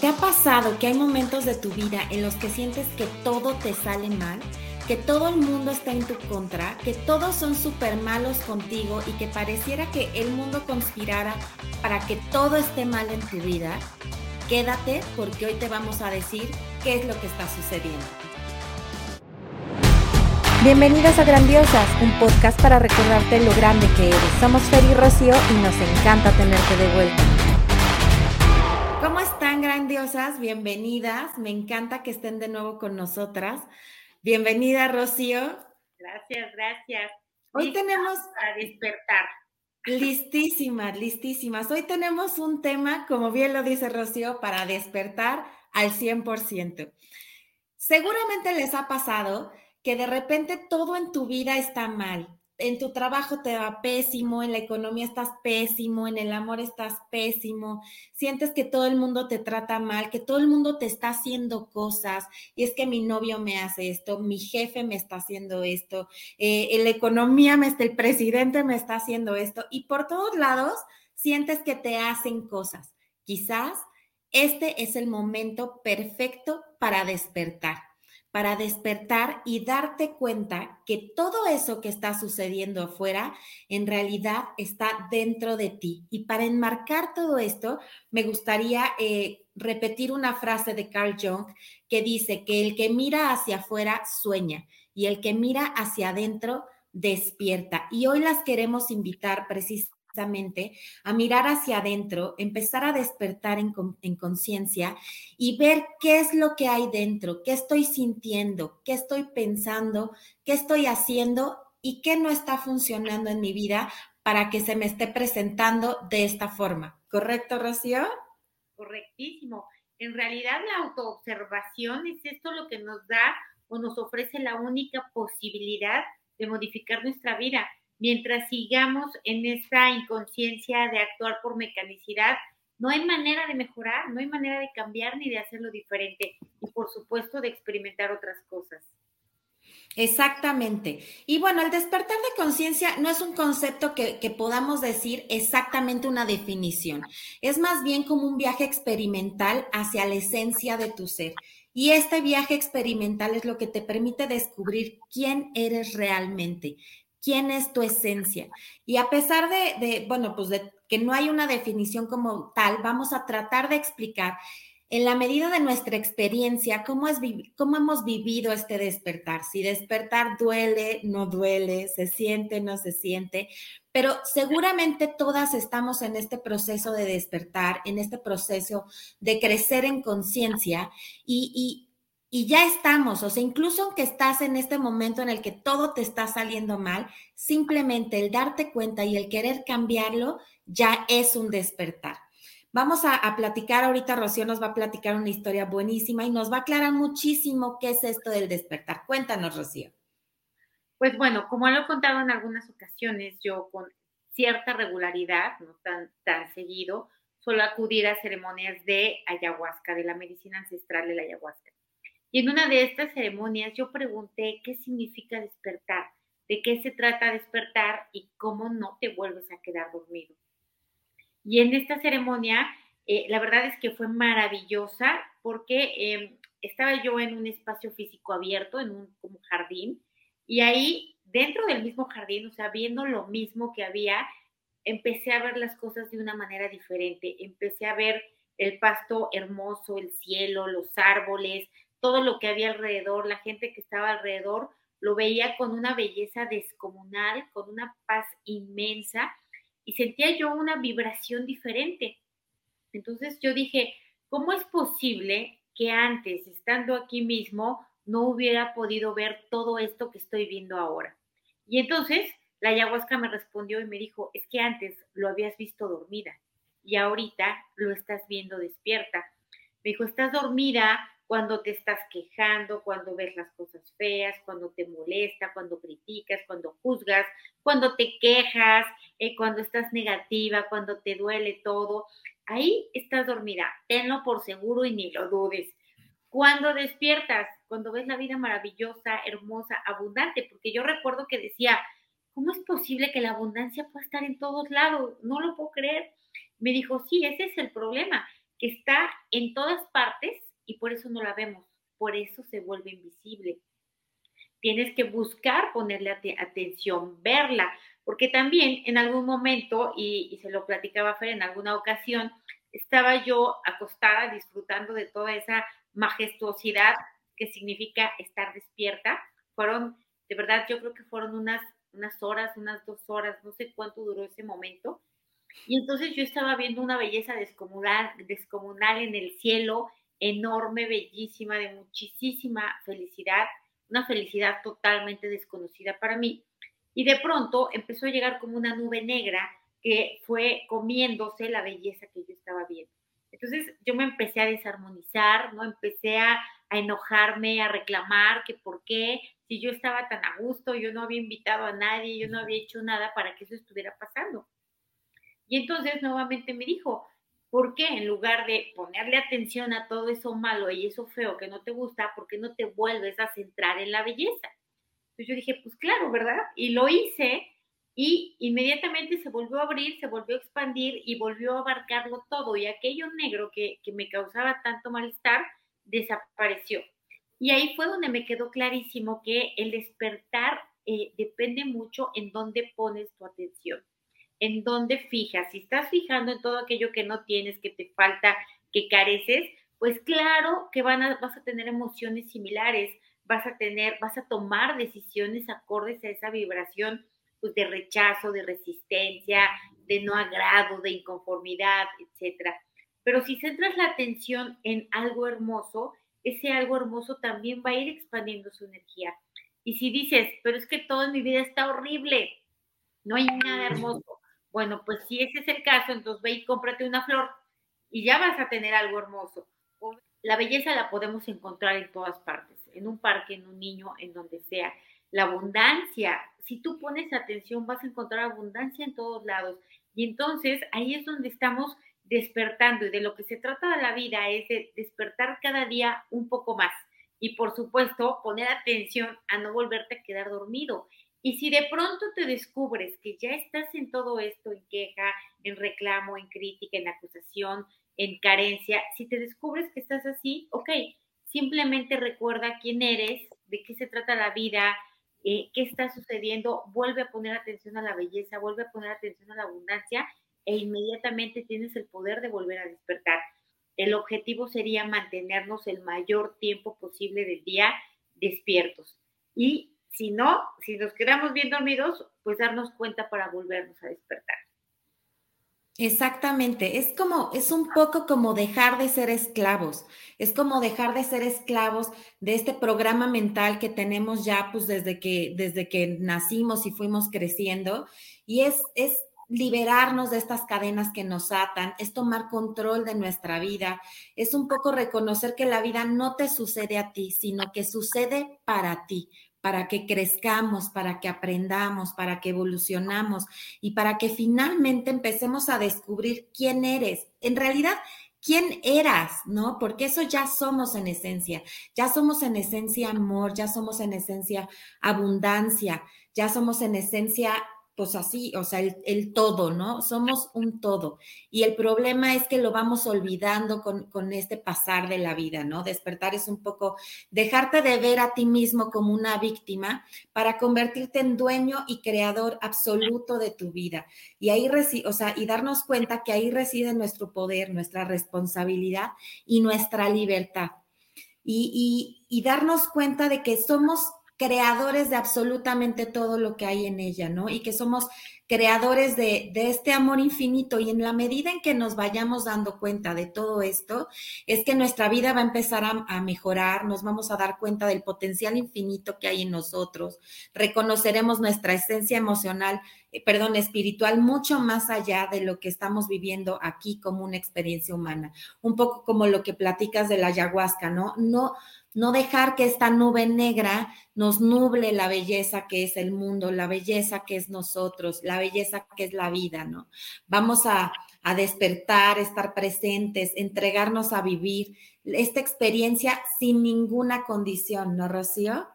¿Te ha pasado que hay momentos de tu vida en los que sientes que todo te sale mal? Que todo el mundo está en tu contra, que todos son súper malos contigo y que pareciera que el mundo conspirara para que todo esté mal en tu vida. Quédate porque hoy te vamos a decir qué es lo que está sucediendo. Bienvenidas a Grandiosas, un podcast para recordarte lo grande que eres. Somos Fer y Rocío y nos encanta tenerte de vuelta. ¿Cómo están grandiosas? Bienvenidas. Me encanta que estén de nuevo con nosotras. Bienvenida, Rocío. Gracias, gracias. Hoy tenemos... Para despertar. Listísimas, listísimas. Hoy tenemos un tema, como bien lo dice Rocío, para despertar al 100%. Seguramente les ha pasado que de repente todo en tu vida está mal en tu trabajo te va pésimo, en la economía estás pésimo, en el amor estás pésimo, sientes que todo el mundo te trata mal, que todo el mundo te está haciendo cosas, y es que mi novio me hace esto, mi jefe me está haciendo esto, eh, en la economía me está, el presidente me está haciendo esto, y por todos lados sientes que te hacen cosas. Quizás este es el momento perfecto para despertar para despertar y darte cuenta que todo eso que está sucediendo afuera en realidad está dentro de ti. Y para enmarcar todo esto, me gustaría eh, repetir una frase de Carl Jung que dice que el que mira hacia afuera sueña y el que mira hacia adentro despierta. Y hoy las queremos invitar precisamente a mirar hacia adentro, empezar a despertar en, en conciencia y ver qué es lo que hay dentro, qué estoy sintiendo, qué estoy pensando, qué estoy haciendo y qué no está funcionando en mi vida para que se me esté presentando de esta forma. ¿Correcto, Rocío? Correctísimo. En realidad la autoobservación es esto lo que nos da o nos ofrece la única posibilidad de modificar nuestra vida mientras sigamos en esta inconsciencia de actuar por mecanicidad, no hay manera de mejorar, no hay manera de cambiar ni de hacerlo diferente y por supuesto de experimentar otras cosas. Exactamente. Y bueno, el despertar de conciencia no es un concepto que, que, podamos decir exactamente una definición. Es más bien como un viaje experimental hacia la esencia de tu ser. Y este viaje experimental es lo que te permite descubrir quién eres realmente, quién es tu esencia. Y a pesar de, bueno, pues de que no hay una definición como tal, vamos a tratar de explicar en la medida de nuestra experiencia cómo, es, cómo hemos vivido este despertar. Si despertar duele, no duele, se siente, no se siente, pero seguramente todas estamos en este proceso de despertar, en este proceso de crecer en conciencia y y ya estamos, o sea, incluso aunque estás en este momento en el que todo te está saliendo mal, simplemente el darte cuenta y el querer cambiarlo ya es un despertar. Vamos a, platicar ahorita, Rocío nos va a platicar una historia buenísima y nos va a aclarar muchísimo qué es esto del despertar. Cuéntanos, Rocío. Pues bueno, como lo he contado en algunas ocasiones, yo con cierta regularidad, no tan, tan seguido, suelo acudir a ceremonias de ayahuasca, de la medicina ancestral de la ayahuasca. Y en una de estas ceremonias yo pregunté qué significa despertar, de qué se trata despertar y cómo no te vuelves a quedar dormido. Y en esta ceremonia, eh, la verdad es que fue maravillosa porque em, estaba yo en un espacio físico abierto, en un como jardín, y ahí dentro del mismo jardín, o sea, viendo lo mismo que había, empecé a ver las cosas de una manera diferente. Empecé a ver el pasto hermoso, el cielo, los árboles, todo lo que había alrededor, la gente que estaba alrededor, lo veía con una belleza descomunal, con una paz inmensa y sentía yo una vibración diferente. Entonces yo dije, ¿cómo es posible que antes, estando aquí mismo, no hubiera podido ver todo esto que estoy viendo ahora? Y entonces la ayahuasca me respondió y me dijo, es que antes lo habías visto dormida y ahorita lo estás viendo despierta. Me dijo, estás dormida cuando te estás quejando, cuando ves las cosas feas, cuando te molesta, cuando criticas, cuando juzgas, cuando te quejas, eh, cuando estás negativa, cuando te duele todo. Ahí estás dormida, tenlo por seguro y ni lo dudes. Cuando despiertas, cuando ves la vida maravillosa, hermosa, abundante, porque yo recuerdo que decía, ¿cómo es posible que la abundancia pueda estar en todos lados? No lo puedo creer. Me dijo, sí, ese es el problema que está en todas partes por eso no la vemos, por eso se vuelve invisible. Tienes que buscar ponerle atención, verla, porque también en algún momento, y, y se lo platicaba Fer en alguna ocasión, estaba yo acostada disfrutando de toda esa majestuosidad que significa estar despierta. Fueron, de verdad, yo creo que fueron unas, unas horas, unas dos horas, no sé cuánto duró ese momento. Y entonces yo estaba viendo una belleza descomunal, descomunal en el cielo, enorme, bellísima, de muchísima felicidad, una felicidad totalmente desconocida para mí. Y de pronto empezó a llegar como una nube negra que fue comiéndose la belleza que yo estaba viendo. Entonces yo me empecé a desarmonizar, ¿no? Empecé a, a enojarme, a reclamar que por qué, si yo estaba tan a gusto, yo no había invitado a nadie, yo no había hecho nada para que eso estuviera pasando. Y entonces nuevamente me dijo, ¿por qué en lugar de ponerle atención a todo eso malo y eso feo que no te gusta, por qué no te vuelves a centrar en la belleza? Entonces yo dije, pues claro, ¿verdad? Y lo hice y inmediatamente se volvió a abrir, se volvió a expandir y volvió a abarcarlo todo. Y aquello negro que, que me causaba tanto malestar desapareció. Y ahí fue donde me quedó clarísimo que el despertar eh, depende mucho en dónde pones tu atención, en dónde fijas. Si estás fijando en todo aquello que no tienes, que te falta, que careces, pues claro que van a, vas a tener emociones similares, vas a tener, vas a tomar decisiones acordes a esa vibración pues, de rechazo, de resistencia, de no agrado, de inconformidad, etcétera. Pero si centras la atención en algo hermoso, ese algo hermoso también va a ir expandiendo su energía. Y si dices, pero es que todo en mi vida está horrible, no hay nada hermoso. Bueno, pues si ese es el caso, entonces ve y cómprate una flor y ya vas a tener algo hermoso. La belleza la podemos encontrar en todas partes, en un parque, en un niño, en donde sea. La abundancia, si tú pones atención, vas a encontrar abundancia en todos lados. Y entonces ahí es donde estamos despertando y de lo que se trata de la vida es de despertar cada día un poco más y por supuesto poner atención a no volverte a quedar dormido. Y si de pronto te descubres que ya estás en todo esto, en queja, en reclamo, en crítica, en acusación, en carencia, si te descubres que estás así, ok, simplemente recuerda quién eres, de qué se trata la vida, eh, qué está sucediendo, vuelve a poner atención a la belleza, vuelve a poner atención a la abundancia e inmediatamente tienes el poder de volver a despertar. El objetivo sería mantenernos el mayor tiempo posible del día despiertos. Y si no, si nos quedamos bien dormidos, pues darnos cuenta para volvernos a despertar. Exactamente, es como, es un poco como dejar de ser esclavos, es como dejar de ser esclavos de este programa mental que tenemos ya pues desde que, desde que nacimos y fuimos creciendo y es, es liberarnos de estas cadenas que nos atan, es tomar control de nuestra vida, es un poco reconocer que la vida no te sucede a ti, sino que sucede para ti, para que crezcamos, para que aprendamos, para que evolucionamos y para que finalmente empecemos a descubrir quién eres. En realidad, quién eras, ¿no? Porque eso ya somos en esencia, ya somos en esencia amor, ya somos en esencia abundancia, ya somos en esencia pues así, o sea, el, todo, ¿no? Somos un todo. Y el problema es que lo vamos olvidando con, con, este pasar de la vida, ¿no? Despertar es un poco dejarte de ver a ti mismo como una víctima para convertirte en dueño y creador absoluto de tu vida. Y ahí, o sea, y darnos cuenta que ahí reside nuestro poder, nuestra responsabilidad y nuestra libertad. Y, y, y darnos cuenta de que somos creadores de absolutamente todo lo que hay en ella, ¿no? Y que somos creadores de, este amor infinito y en la medida en que nos vayamos dando cuenta de todo esto, es que nuestra vida va a empezar a, mejorar, nos vamos a dar cuenta del potencial infinito que hay en nosotros, reconoceremos nuestra esencia emocional, eh, perdón, espiritual mucho más allá de lo que estamos viviendo aquí como una experiencia humana, un poco como lo que platicas de la ayahuasca, ¿no? No, no dejar que esta nube negra nos nuble la belleza que es el mundo, la belleza que es nosotros, la belleza que es la vida, ¿no? Vamos a, despertar, estar presentes, entregarnos a vivir esta experiencia sin ninguna condición, ¿no, Rocío?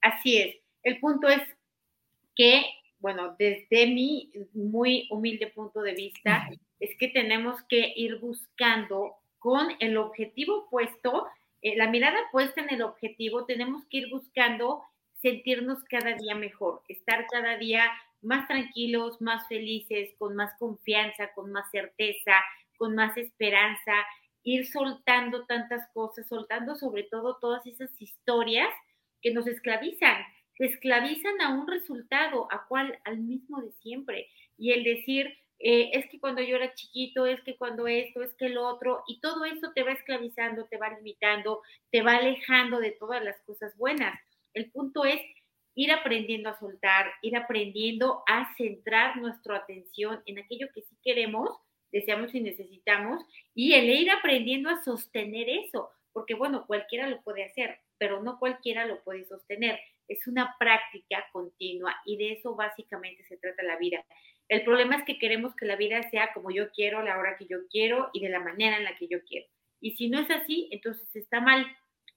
Así es. El punto es que, bueno, desde mi muy humilde punto de vista, es que tenemos que ir buscando con el objetivo puesto, eh, la mirada puesta en el objetivo, tenemos que ir buscando sentirnos cada día mejor, estar cada día más tranquilos, más felices, con más confianza, con más certeza, con más esperanza, ir soltando tantas cosas, soltando sobre todo todas esas historias que nos esclavizan, que esclavizan a un resultado, a cual, al mismo de siempre. Y el decir, eh, es que cuando yo era chiquito, es que cuando esto, es que lo otro, y todo eso te va esclavizando, te va limitando, te va alejando de todas las cosas buenas. El punto es ir aprendiendo a soltar, ir aprendiendo a centrar nuestra atención en aquello que sí queremos, deseamos y necesitamos, y el ir aprendiendo a sostener eso, porque bueno, cualquiera lo puede hacer, pero no cualquiera lo puede sostener. Es una práctica continua y de eso básicamente se trata la vida. El problema es que queremos que la vida sea como yo quiero, la hora que yo quiero y de la manera en la que yo quiero. Y si no es así, entonces está mal.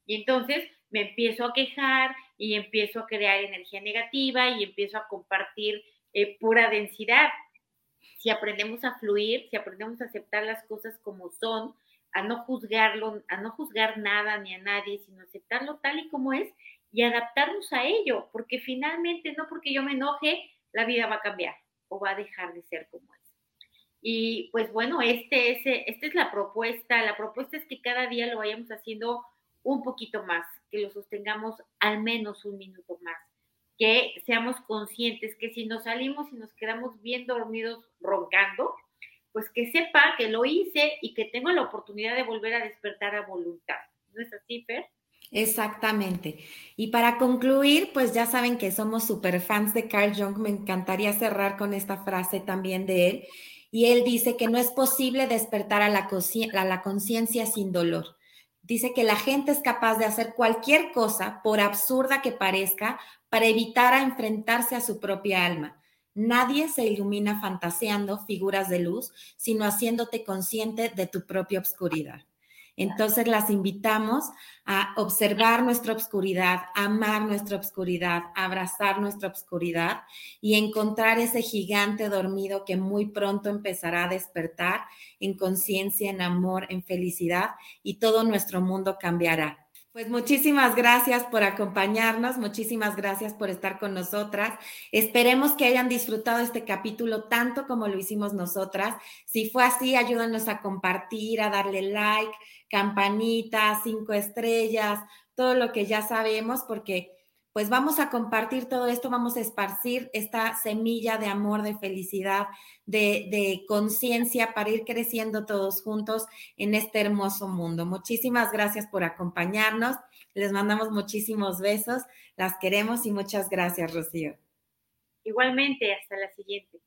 Y entonces me empiezo a quejar y empiezo a crear energía negativa y empiezo a compartir eh, pura densidad. Si aprendemos a fluir, si aprendemos a aceptar las cosas como son, a no juzgarlo, a no juzgar nada ni a nadie, sino aceptarlo tal y como es y adaptarnos a ello, porque finalmente no porque yo me enoje, la vida va a cambiar o va a dejar de ser como es. Y pues bueno, este es, esta es la propuesta. La propuesta es que cada día lo vayamos haciendo un poquito más, que lo sostengamos al menos un minuto más, que seamos conscientes que si nos salimos y nos quedamos bien dormidos roncando, pues que sepa que lo hice y que tengo la oportunidad de volver a despertar a voluntad. ¿No es así, Fer? Exactamente. Y para concluir, pues ya saben que somos super fans de Carl Jung. Me encantaría cerrar con esta frase también de él. Y él dice que no es posible despertar a la conciencia sin dolor. Dice que la gente es capaz de hacer cualquier cosa, por absurda que parezca, para evitar a enfrentarse a su propia alma. Nadie se ilumina fantaseando figuras de luz, sino haciéndote consciente de tu propia obscuridad. Entonces las invitamos a observar nuestra obscuridad, amar nuestra obscuridad, abrazar nuestra obscuridad y encontrar ese gigante dormido que muy pronto empezará a despertar en conciencia, en amor, en felicidad y todo nuestro mundo cambiará. Pues muchísimas gracias por acompañarnos, muchísimas gracias por estar con nosotras. Esperemos que hayan disfrutado este capítulo tanto como lo hicimos nosotras. Si fue así, ayúdanos a compartir, a darle like, campanita, cinco estrellas, todo lo que ya sabemos, porque pues vamos a compartir todo esto, vamos a esparcir esta semilla de amor, de felicidad, de, conciencia para ir creciendo todos juntos en este hermoso mundo. Muchísimas gracias por acompañarnos. Les mandamos muchísimos besos. Las queremos y muchas gracias, Rocío. Igualmente, hasta la siguiente.